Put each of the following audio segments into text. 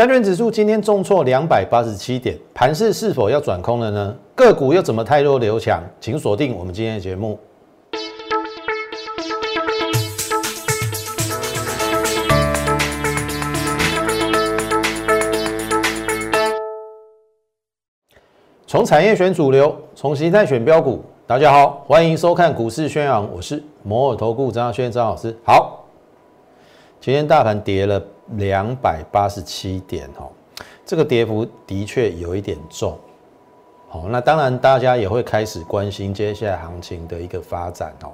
加权指数今天重挫两百八十七点，盘势是否要转空了呢？个股又怎么太弱留强？请锁定我们今天的节目。从产业选主流，从形态选标股。大家好，欢迎收看股市宣扬，我是摩尔投顾张轩张老师。好，今天大盘跌了两百八十七点哦，这个跌幅的确有一点重。好，那当然大家也会开始关心接下来行情的一个发展哦。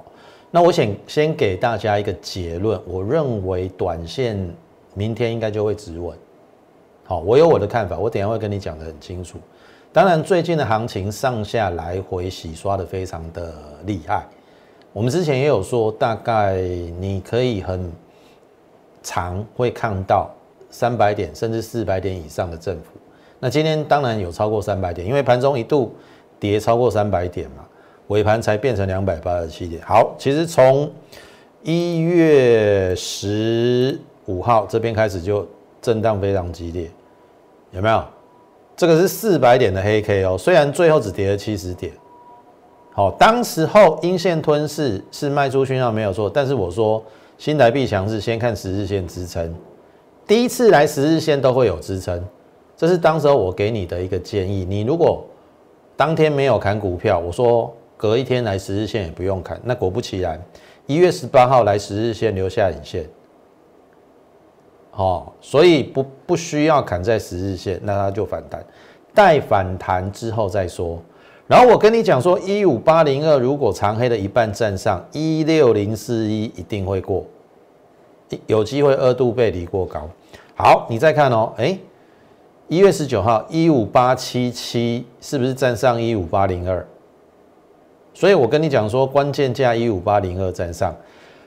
那我想先给大家一个结论，我认为短线明天应该就会止稳。好，我有我的看法，我等下会跟你讲的很清楚。当然，最近的行情上下来回洗刷的非常的厉害。我们之前也有说，大概你可以很常会看到三百点甚至四百点以上的振幅。那今天当然有超过三百点，因为盘中一度跌超过三百点嘛，尾盘才变成两百八十七点。好，其实从一月十五号这边开始就震荡非常激烈，有没有？这个是四百点的黑 K 哦，虽然最后只跌了七十点，好，当时候阴线吞噬是卖出讯号没有错，但是我说新台币强势，先看十日线支撑，第一次来十日线都会有支撑，这是当时候我给你的一个建议。你如果当天没有砍股票，我说隔一天来十日线也不用砍，那果不其然，一月十八号来十日线留下影线。哦，所以不不需要砍在十日线，那它就反弹，待反弹之后再说。然后我跟你讲说，一五八零二如果长黑的一半站上一六零四一，一定会过，有机会二度背离过高。好，你再看哦，哎，一月十九号一五八七七是不是站上一五八零二？所以我跟你讲说，关键价一五八零二站上，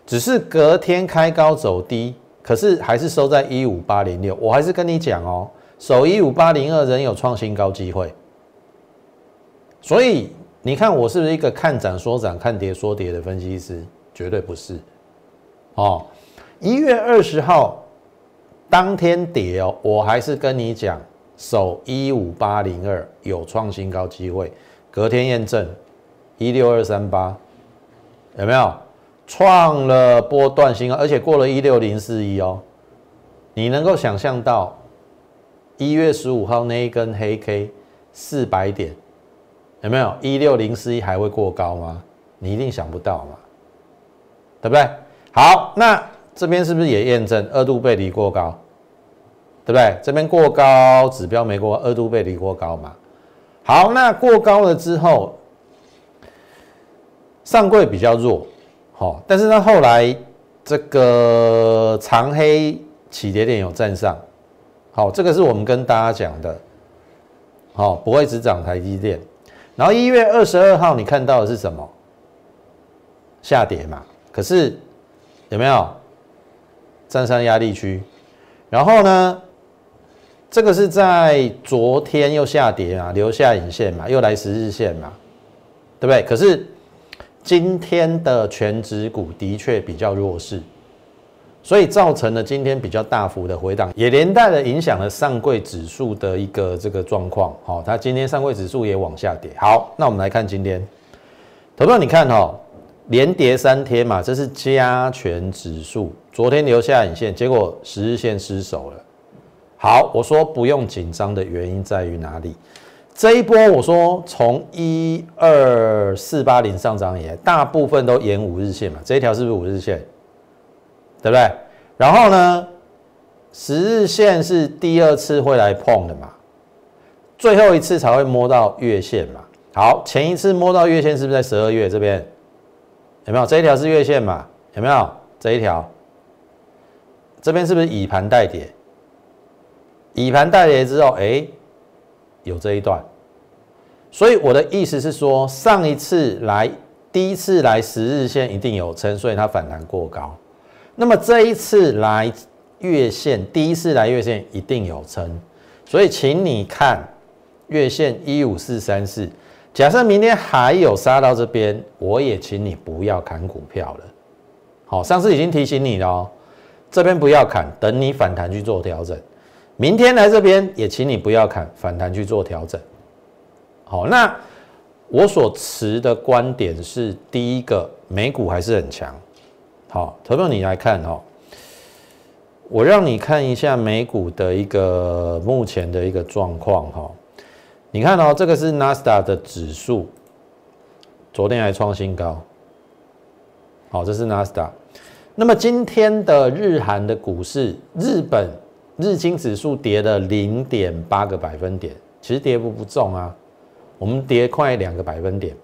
只是隔天开高走低。可是还是收在一五八零六，我还是跟你讲哦，守一五八零二仍有创新高机会。所以你看我是不是一个看涨说涨、看跌说跌的分析师？绝对不是。哦，一月二十号当天跌哦，我还是跟你讲守一五八零二有创新高机会。隔天验证一六二三八，有没有？创了波段新高，而且过了一六零四一哦，你能够想象到一月十五号那一根黑 K 四百点有没有？一六零四一还会过高吗？你一定想不到嘛，对不对？好，那这边是不是也验证二度背离过高？对不对？这边过高指标没过，二度背离过高嘛？好，那过高了之后，上柜比较弱。好，但是呢，后来这个长黑起跌点有站上，好，这个是我们跟大家讲的，好，不会只涨台积电。然后一月二十二号你看到的是什么？下跌嘛，可是有没有站上压力区？然后呢，这个是在昨天又下跌啊，留下影线嘛，又来十日线嘛，对不对？可是。今天的全指股的确比较弱势，所以造成了今天比较大幅的回档，也连带的影响了上柜指数的一个这个状况。好，它今天上柜指数也往下跌。好，那我们来看今天，投票你看哈，连跌三天嘛，这是加权指数，昨天留下影线，结果十日线失守了。好，我说不用紧张的原因在于哪里？这一波我说从一二四八零上涨以来，大部分都沿五日线嘛，这一条是不是五日线？对不对？然后呢，十日线是第二次会来碰的嘛，最后一次才会摸到月线嘛。好，前一次摸到月线是不是在十二月这边？有没有？这一条是月线嘛？有没有？这一条，这边是不是以盘带跌？以盘带跌之后，哎。有这一段，所以我的意思是说，上一次来第一次来十日线一定有撑，所以它反弹过高。那么这一次来月线，第一次来月线一定有撑，所以请你看月线一五四三四。假设明天还有杀到这边，我也请你不要砍股票了。好，上次已经提醒你了哦，这边不要砍，等你反弹去做调整。明天来这边也请你不要砍，反弹去做调整。好，那我所持的观点是，第一个美股还是很强。好，投票你来看哈，我让你看一下美股的一个目前的一个状况哈。你看哦，这个是纳斯达的指数，昨天还创新高。好，这是纳斯达。那么今天的日韩的股市，日本日经指数跌了零点八个百分点，其实跌幅不重啊，我们跌快两个百分点。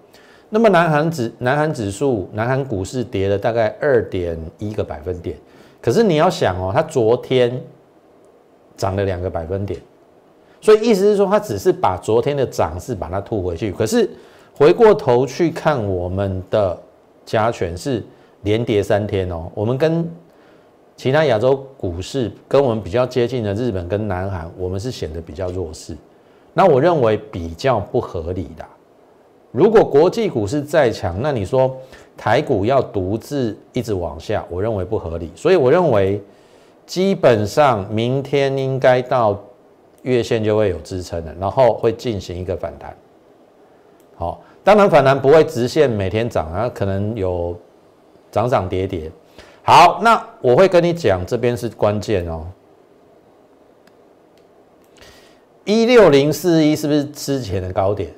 那么南韩指南韩指数，南韩股市跌了大概二点一个百分点。可是你要想哦，它昨天涨了两个百分点，所以意思是说，它只是把昨天的涨势把它吐回去。可是回过头去看我们的加权是。连跌三天哦，我们跟其他亚洲股市跟我们比较接近的日本跟南韩，我们是显得比较弱势。那我认为比较不合理的。如果国际股市再强，那你说台股要独自一直往下，我认为不合理。所以我认为基本上明天应该到月线就会有支撑了，然后会进行一个反弹。好，当然反弹不会直线每天涨啊，可能有。涨涨跌跌，好，那我会跟你讲，这边是关键哦。一六零四一是不是之前的高点？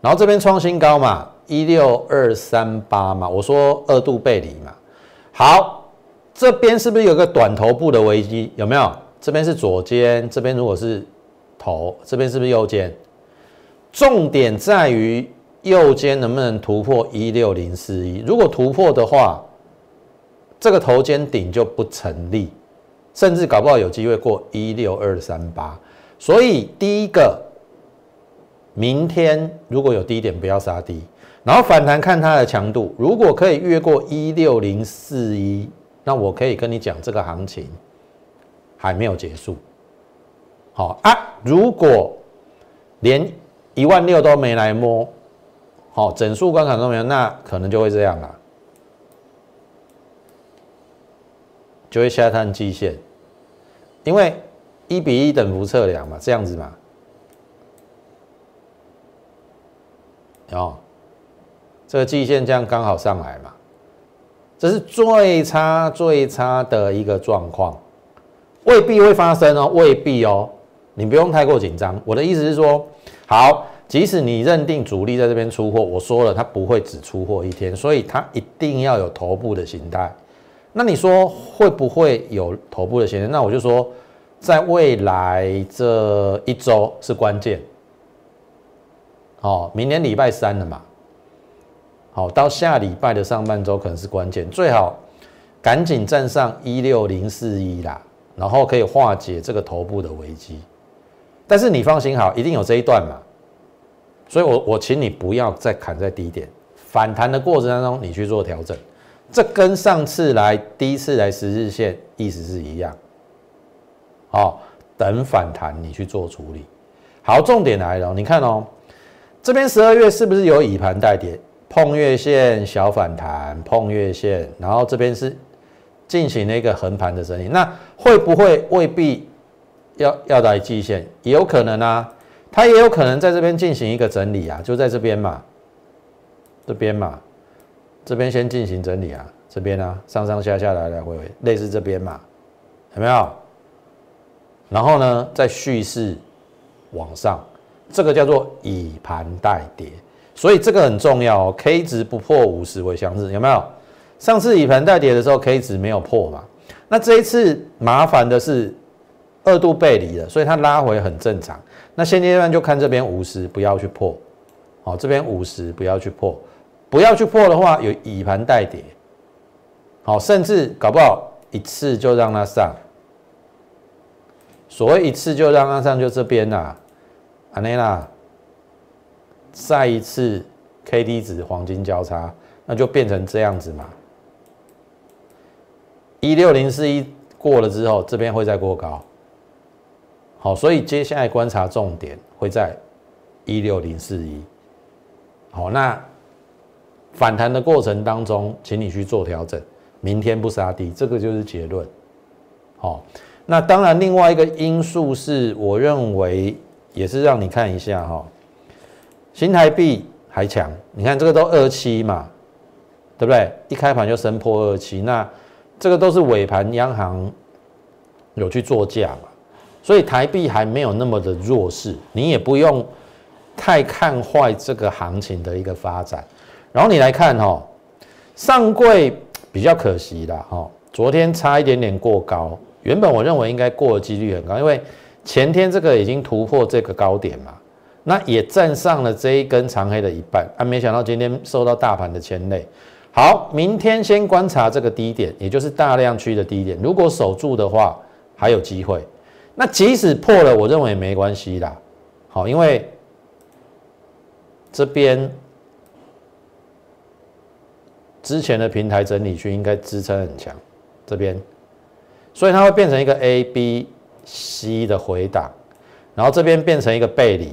然后这边创新高嘛，一六二三八嘛，我说二度背离嘛。好，这边是不是有个短头部的危机？有没有？这边是左肩，这边如果是头，这边是不是右肩？重点在于。右肩能不能突破一六零四一？如果突破的话，这个头肩顶就不成立，甚至搞不好有机会过一六二三八。所以第一个，明天如果有低点，不要杀低，然后反弹看它的强度。如果可以越过一六零四一，那我可以跟你讲，这个行情还没有结束。好啊，如果连一万六都没来摸。好，整数关卡都没有，那可能就会这样啦，就会下探季线，因为一比一等幅测量嘛，这样子嘛，哦，这个季线这样刚好上来嘛，这是最差最差的一个状况，未必会发生哦，未必哦，你不用太过紧张。我的意思是说，好。即使你认定主力在这边出货，我说了，它不会只出货一天，所以它一定要有头部的形态。那你说会不会有头部的形态？那我就说，在未来这一周是关键。哦，明年礼拜三了嘛，好，到下礼拜的上半周可能是关键，最好赶紧站上一六零四一啦，然后可以化解这个头部的危机。但是你放心好，一定有这一段嘛。所以，我我请你不要再砍在低点，反弹的过程当中，你去做调整，这跟上次来第一次来十日线意思是一样。好，等反弹你去做处理。好，重点来了，你看哦，这边十二月是不是有以盘带跌，碰月线小反弹，碰月线，然后这边是进行了一个横盘的整理，那会不会未必要要来季线？也有可能啊。它也有可能在这边进行一个整理啊，就在这边嘛，这边嘛，这边先进行整理啊，这边呢上上下下来来回回，类似这边嘛，有没有？然后呢再蓄势往上，这个叫做以盘带跌，所以这个很重要哦。K 值不破五十为相日，有没有？上次以盘带跌的时候，K 值没有破嘛？那这一次麻烦的是二度背离了，所以它拉回很正常。那现阶段就看这边五十，不要去破，好，这边五十不要去破，不要去破的话，有以盘带跌，好，甚至搞不好一次就让它上，所谓一次就让它上，就这边呐，安内啦，再一次 K D 值黄金交叉，那就变成这样子嘛，一六零四一过了之后，这边会再过高。好，所以接下来观察重点会在一六零四一。好，那反弹的过程当中，请你去做调整，明天不杀低，这个就是结论。好，那当然，另外一个因素是，我认为也是让你看一下哈，新台币还强，你看这个都二七嘛，对不对？一开盘就升破二七，那这个都是尾盘央行有去做价嘛，所以台币还没有那么的弱势，你也不用太看坏这个行情的一个发展。然后你来看哈，上柜比较可惜啦哈，昨天差一点点过高。原本我认为应该过的几率很高，因为前天这个已经突破这个高点嘛，那也站上了这一根长黑的一半啊，没想到今天受到大盘的牵累。好，明天先观察这个低点，也就是大量区的低点，如果守住的话还有机会。那即使破了，我认为也没关系啦。好，因为这边之前的平台整理区应该支撑很强，这边。所以它会变成一个 A、B、C 的回档，然后这边变成一个背离，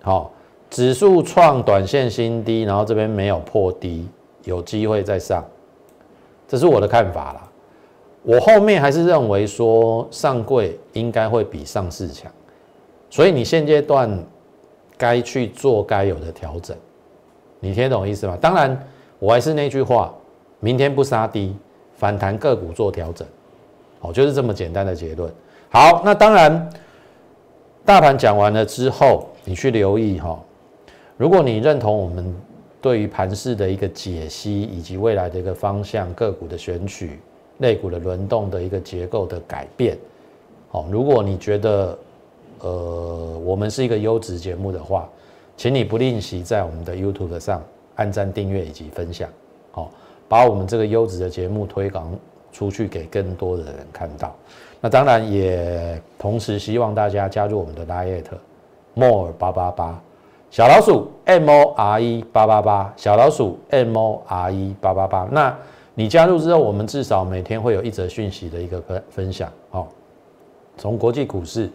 好，指数创短线新低，然后这边没有破低，有机会再上，这是我的看法啦。我后面还是认为说上柜应该会比上市强，所以你现阶段该去做该有的调整，你听懂意思吗？当然，我还是那句话，明天不杀低，反弹个股做调整。哦，就是这么简单的结论。好，那当然，大盘讲完了之后，你去留意哈。如果你认同我们对于盘势的一个解析，以及未来的一个方向、个股的选取、类股的轮动的一个结构的改变，哦，如果你觉得呃我们是一个优质节目的话，请你不吝惜在我们的 YouTube 上按赞、订阅以及分享，好，把我们这个优质的节目推广。出去给更多的人看到，那当然也同时希望大家加入我们的 Lite More 八八八小老鼠 M O R E 八八八小老鼠 M O R E 八八八。那你加入之后，我们至少每天会有一则讯息的一个分分享。哦，从国际股市，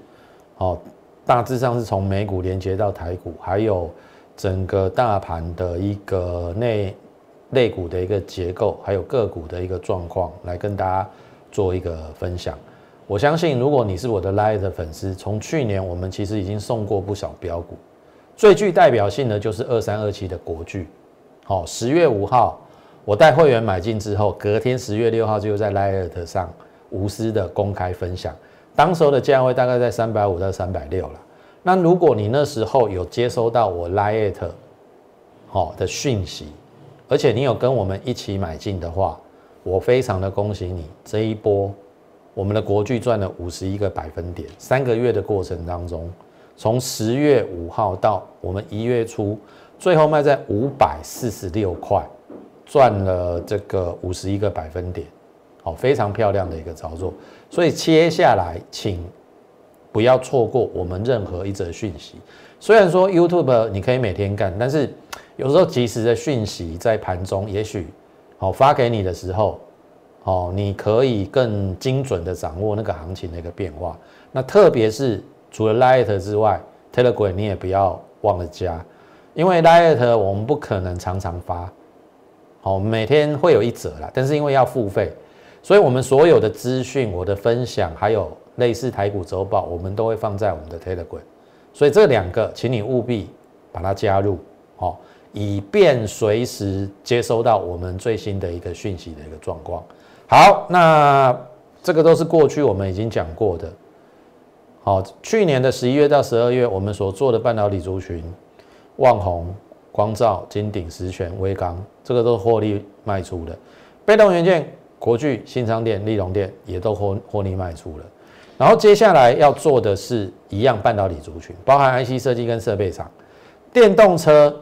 哦，大致上是从美股连接到台股，还有整个大盘的一个内。类股的一个结构，还有个股的一个状况，来跟大家做一个分享。我相信，如果你是我的 Lite 粉丝，从去年我们其实已经送过不少标股，最具代表性的就是二三二七的国巨。好，十月五号我带会员买进之后，隔天十月六号就在 Light 上无私的公开分享，当时候的价位大概在三百五到三百六了。那如果你那时候有接收到我 Light 好的讯息，而且你有跟我们一起买进的话，我非常的恭喜你，这一波我们的国巨赚了五十一个百分点。三个月的过程当中，从十月五号到我们一月初，最后卖在五百四十六块，赚了这个五十一个百分点，好，非常漂亮的一个操作。所以接下来请不要错过我们任何一则讯息。虽然说 YouTube 你可以每天干，但是。有时候及时的讯息在盘中，也许好发给你的时候，哦，你可以更精准的掌握那个行情的一个变化。那特别是除了 Light 之外，Telegram 你也不要忘了加，因为 Light 我们不可能常常发，好，每天会有一则啦，但是因为要付费，所以我们所有的资讯、我的分享，还有类似台股周报，我们都会放在我们的 Telegram。所以这两个，请你务必把它加入，好。以便随时接收到我们最新的一个讯息的一个状况。好，那这个都是过去我们已经讲过的。好，去年的十一月到十二月，我们所做的半导体族群，旺宏、光照、金鼎、实权、微刚，这个都获利卖出的。被动元件，国巨、新昌电、利隆电也都获获利卖出了。然后接下来要做的是一样半导体族群，包含 IC 设计跟设备厂、电动车。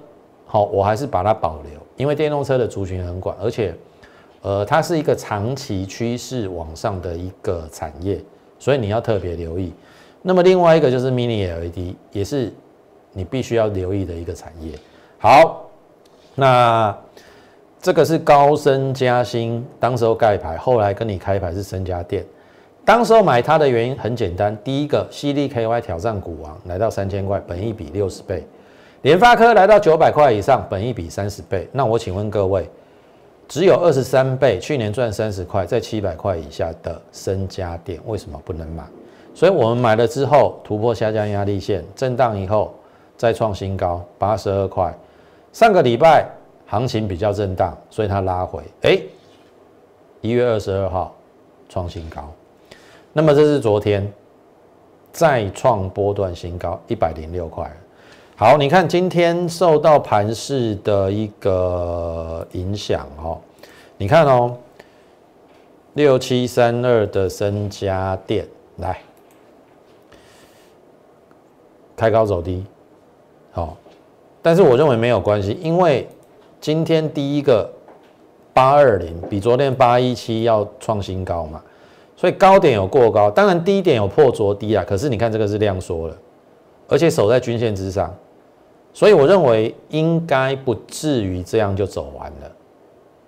好，我还是把它保留，因为电动车的族群很广，而且，呃，它是一个长期趋势往上的一个产业，所以你要特别留意。那么另外一个就是 Mini LED，也是你必须要留意的一个产业。好，那这个是高升加薪，当时候盖牌，后来跟你开牌是升家电。当时候买它的原因很简单，第一个 CDKY 挑战股王，来到三千块，本一比六十倍。联发科来到九百块以上，本一比三十倍。那我请问各位，只有二十三倍，去年赚三十块，在七百块以下的深家电为什么不能买？所以我们买了之后突破下降压力线，震荡以后再创新高八十二块。上个礼拜行情比较震荡，所以它拉回。哎，一月二十二号创新高。那么这是昨天再创波段新高一百零六块。好，你看今天受到盘势的一个影响哦，你看哦，六七三二的深家电来。开高走低，好，但是我认为没有关系，因为今天第一个八二零比昨天八一七要创新高嘛，所以高点有过高，当然低点有破昨低啊，可是你看这个是量缩了，而且守在均线之上，所以我认为应该不至于这样就走完了，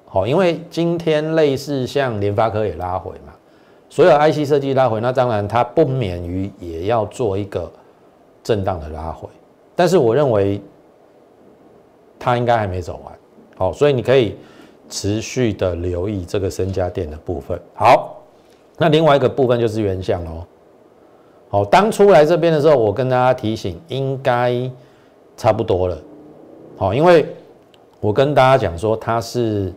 好，因为今天类似像联发科也拉回嘛，所有 IC 设计拉回，那当然它不免于也要做一个。震荡的拉回，但是我认为它应该还没走完，好，所以你可以持续的留意这个深家电的部分。好，那另外一个部分就是原相喽。好，当初来这边的时候，我跟大家提醒，应该差不多了。好，因为我跟大家讲说，它是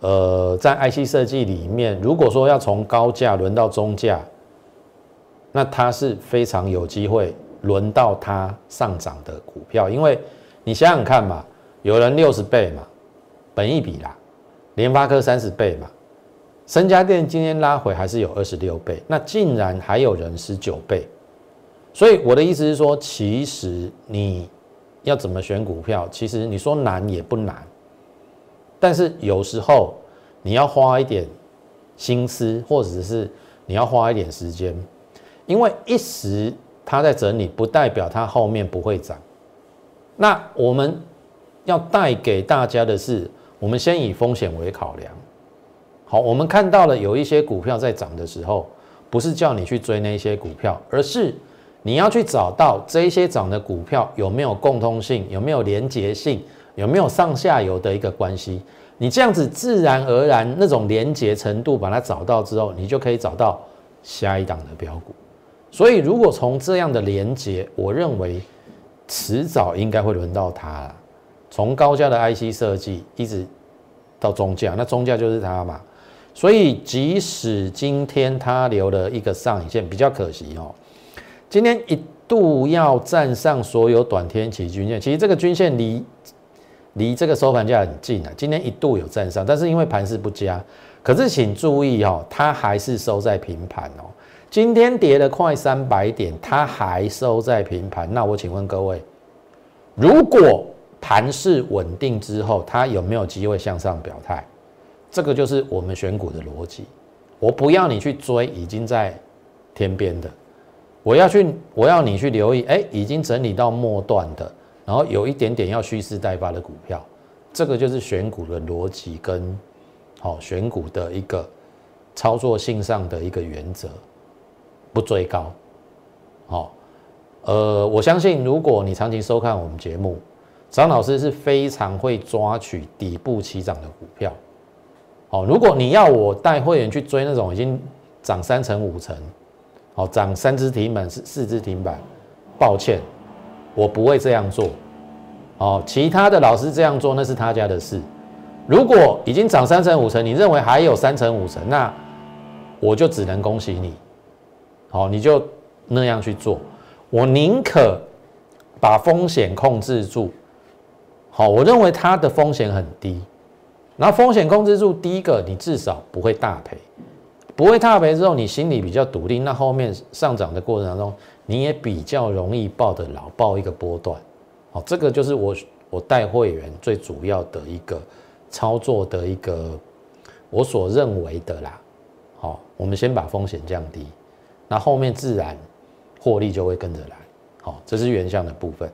呃在 IC 设计里面，如果说要从高价轮到中价，那它是非常有机会。轮到它上涨的股票，因为你想想看嘛，有人六十倍嘛，本一比啦，联发科三十倍嘛，深家店今天拉回还是有二十六倍，那竟然还有人十九倍，所以我的意思是说，其实你要怎么选股票，其实你说难也不难，但是有时候你要花一点心思，或者是你要花一点时间，因为一时。它在整理，不代表它后面不会涨。那我们要带给大家的是，我们先以风险为考量。好，我们看到了有一些股票在涨的时候，不是叫你去追那些股票，而是你要去找到这些涨的股票有没有共通性，有没有连结性，有没有上下游的一个关系。你这样子自然而然那种连结程度把它找到之后，你就可以找到下一档的标股。所以，如果从这样的连接，我认为迟早应该会轮到它了。从高价的 IC 设计一直到中价，那中价就是它嘛。所以，即使今天它留了一个上影线，比较可惜哦。今天一度要站上所有短天期均线，其实这个均线离离这个收盘价很近啊。今天一度有站上，但是因为盘势不佳，可是请注意哦，它还是收在平盘哦。今天跌了快三百点，它还收在平盘。那我请问各位，如果盘势稳定之后，它有没有机会向上表态？这个就是我们选股的逻辑。我不要你去追已经在天边的，我要去，我要你去留意，哎，已经整理到末段的，然后有一点点要蓄势待发的股票，这个就是选股的逻辑跟好选股的一个操作性上的一个原则。不追高，好，呃，我相信如果你长期收看我们节目，张老师是非常会抓取底部起涨的股票，哦，如果你要我带会员去追那种已经涨三成五成，好，涨三只停板四四只停板，抱歉，我不会这样做，哦，其他的老师这样做那是他家的事，如果已经涨三成五成，你认为还有三成五成，那我就只能恭喜你。好，你就那样去做。我宁可把风险控制住。好，我认为它的风险很低。然后风险控制住，第一个你至少不会大赔，不会大赔之后，你心里比较笃定。那后面上涨的过程当中，你也比较容易抱得牢，抱一个波段。好，这个就是我我带会员最主要的一个操作的一个我所认为的啦。好，我们先把风险降低。那后面自然获利就会跟着来，好，这是原相的部分。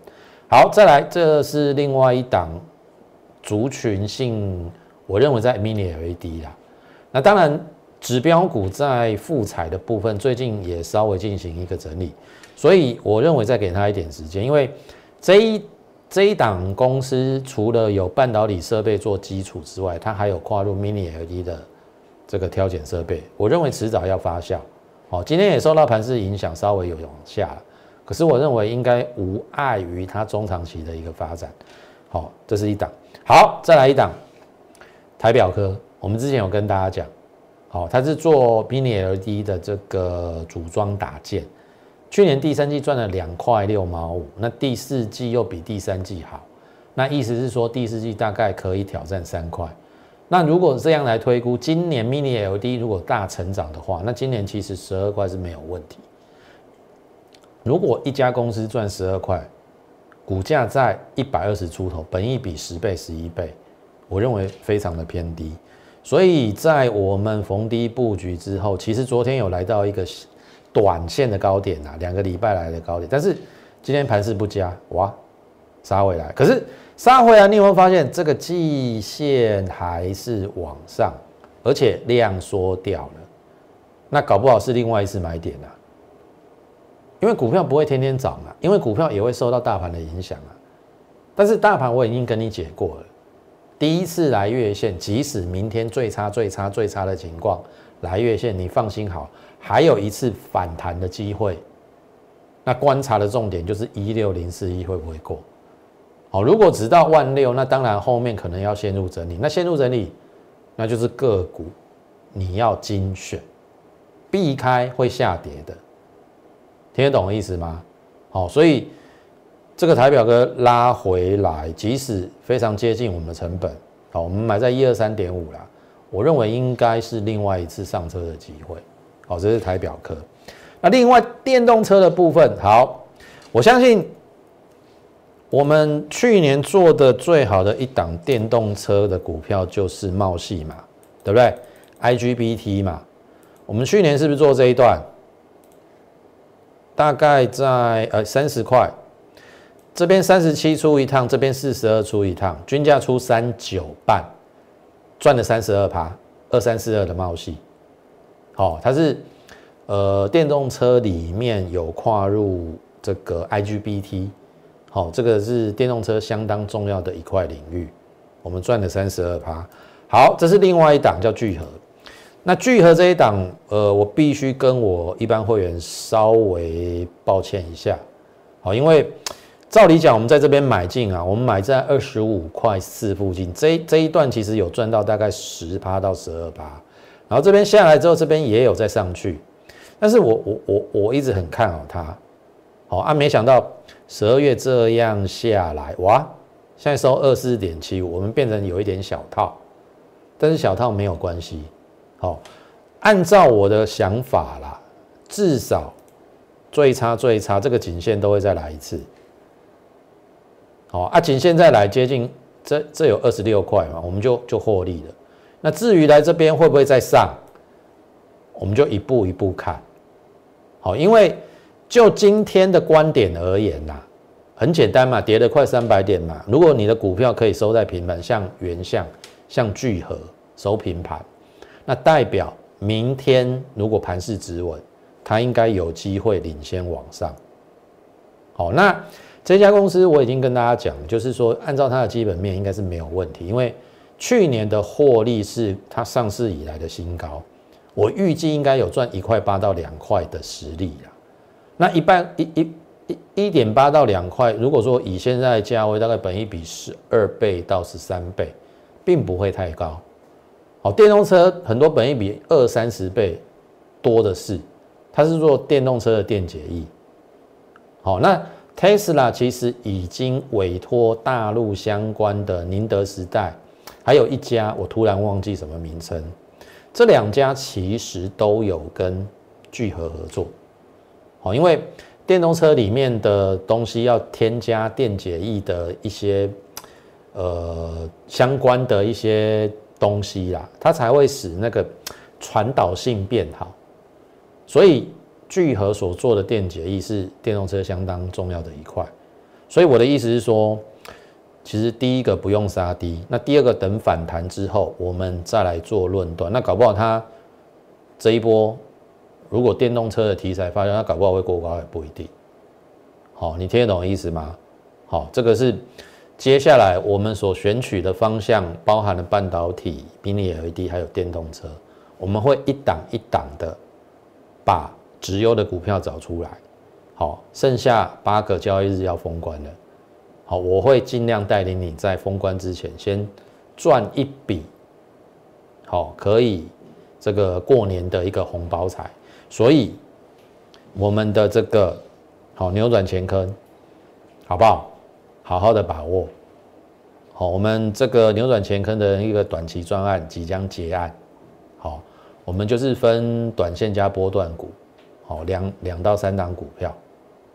好，再来，这是另外一档族群性，我认为在 mini LED 啦。那当然，指标股在复彩的部分最近也稍微进行一个整理，所以我认为再给他一点时间，因为这一这一档公司除了有半导体设备做基础之外，它还有跨入 Mini LED 的这个挑拣设备。我认为迟早要发酵。好，今天也受到盘势影响，稍微有往下。可是我认为应该无碍于它中长期的一个发展。好，这是一档。好，再来一档台表科。我们之前有跟大家讲，好，它是做 Mini LED 的这个组装打件。去年第三季赚了两块六毛五，那第四季又比第三季好，那意思是说第四季大概可以挑战三块。那如果这样来推估，今年 Mini LED 如果大成长的话，那今年其实十二块是没有问题。如果一家公司赚十二块，股价在一百二十出头，本益比十倍、十一倍，我认为非常的偏低。所以在我们逢低布局之后，其实昨天有来到一个。短线的高点啊，两个礼拜来的高点，但是今天盘势不佳，哇，杀回来。可是杀回来，你有没有发现这个季线还是往上，而且量缩掉了？那搞不好是另外一次买点啊。因为股票不会天天涨啊，因为股票也会受到大盘的影响啊。但是大盘我已经跟你解过了，第一次来月线，即使明天最差、最差、最差的情况来月线，你放心好。还有一次反弹的机会，那观察的重点就是一六零四一会不会过？好，如果只到万六，那当然后面可能要陷入整理。那陷入整理，那就是个股你要精选，避开会下跌的。听得懂我意思吗？好，所以这个台表哥拉回来，即使非常接近我们的成本，好，我们买在一二三点五啦，我认为应该是另外一次上车的机会。好，这是台表科。那另外电动车的部分，好，我相信我们去年做的最好的一档电动车的股票就是茂系嘛，对不对？IGBT 嘛，我们去年是不是做这一段？大概在呃三十块，这边三十七出一趟，这边四十二出一趟，均价出三九半，赚了三十二趴，二三四二的茂系。好，它是呃电动车里面有跨入这个 IGBT，好，这个是电动车相当重要的一块领域，我们赚了三十二趴。好，这是另外一档叫聚合，那聚合这一档，呃，我必须跟我一般会员稍微抱歉一下，好，因为照理讲，我们在这边买进啊，我们买在二十五块四附近，这这一段其实有赚到大概十趴到十二趴。然后这边下来之后，这边也有再上去，但是我我我我一直很看好它，好啊，没想到十二月这样下来，哇，现在收二四点七五，我们变成有一点小套，但是小套没有关系，好，按照我的想法啦，至少最差最差这个颈线都会再来一次，好啊，颈线再来接近这这有二十六块嘛，我们就就获利了。那至于来这边会不会再上，我们就一步一步看。好，因为就今天的观点而言呐，很简单嘛，跌了快三百点嘛。如果你的股票可以收在平盘，像原相、像聚合收平盘，那代表明天如果盘势止稳，它应该有机会领先往上。好，那这家公司我已经跟大家讲，就是说按照它的基本面应该是没有问题，因为。去年的获利是它上市以来的新高，我预计应该有赚一块八到两块的实力啦。那一半一一一一点八到两块，如果说以现在价位，大概本一比十二倍到十三倍，并不会太高。好，电动车很多本一比二三十倍多的是，它是做电动车的电解液。好，那 Tesla 其实已经委托大陆相关的宁德时代。还有一家，我突然忘记什么名称。这两家其实都有跟聚合合作，好，因为电动车里面的东西要添加电解液的一些呃相关的一些东西啦，它才会使那个传导性变好。所以聚合所做的电解液是电动车相当重要的一块。所以我的意思是说。其实第一个不用杀低，那第二个等反弹之后，我们再来做论断。那搞不好它这一波，如果电动车的题材发生，它搞不好会过高也不一定。好，你听得懂意思吗？好，这个是接下来我们所选取的方向，包含了半导体、mini LED 还有电动车，我们会一档一档的把直优的股票找出来。好，剩下八个交易日要封关了。好，我会尽量带领你在封关之前先赚一笔，好，可以这个过年的一个红包财。所以我们的这个好扭转乾坤，好不好？好好的把握。好，我们这个扭转乾坤的一个短期专案即将结案。好，我们就是分短线加波段股，好两两到三档股票。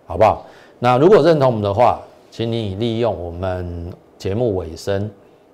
好不好？那如果认同我们的话，请你利用我们节目尾声，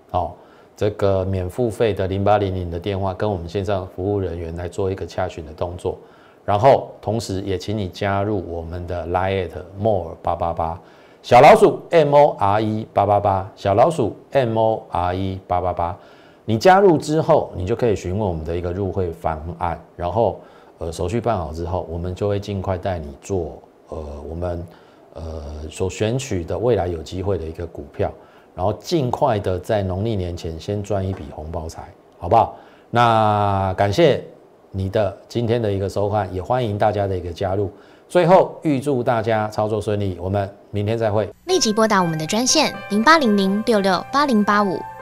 哦，这个免付费的零八零零的电话，跟我们线上服务人员来做一个洽询的动作。然后，同时也请你加入我们的 Lite More 八八八小老鼠 M O R E 八八八小老鼠 M O R E 八八八。你加入之后，你就可以询问我们的一个入会方案。然后，呃，手续办好之后，我们就会尽快带你做。呃，我们呃所选取的未来有机会的一个股票，然后尽快的在农历年前先赚一笔红包财，好不好？那感谢你的今天的一个收看，也欢迎大家的一个加入。最后预祝大家操作顺利，我们明天再会。立即拨打我们的专线零八零零六六八零八五。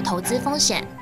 投资风险。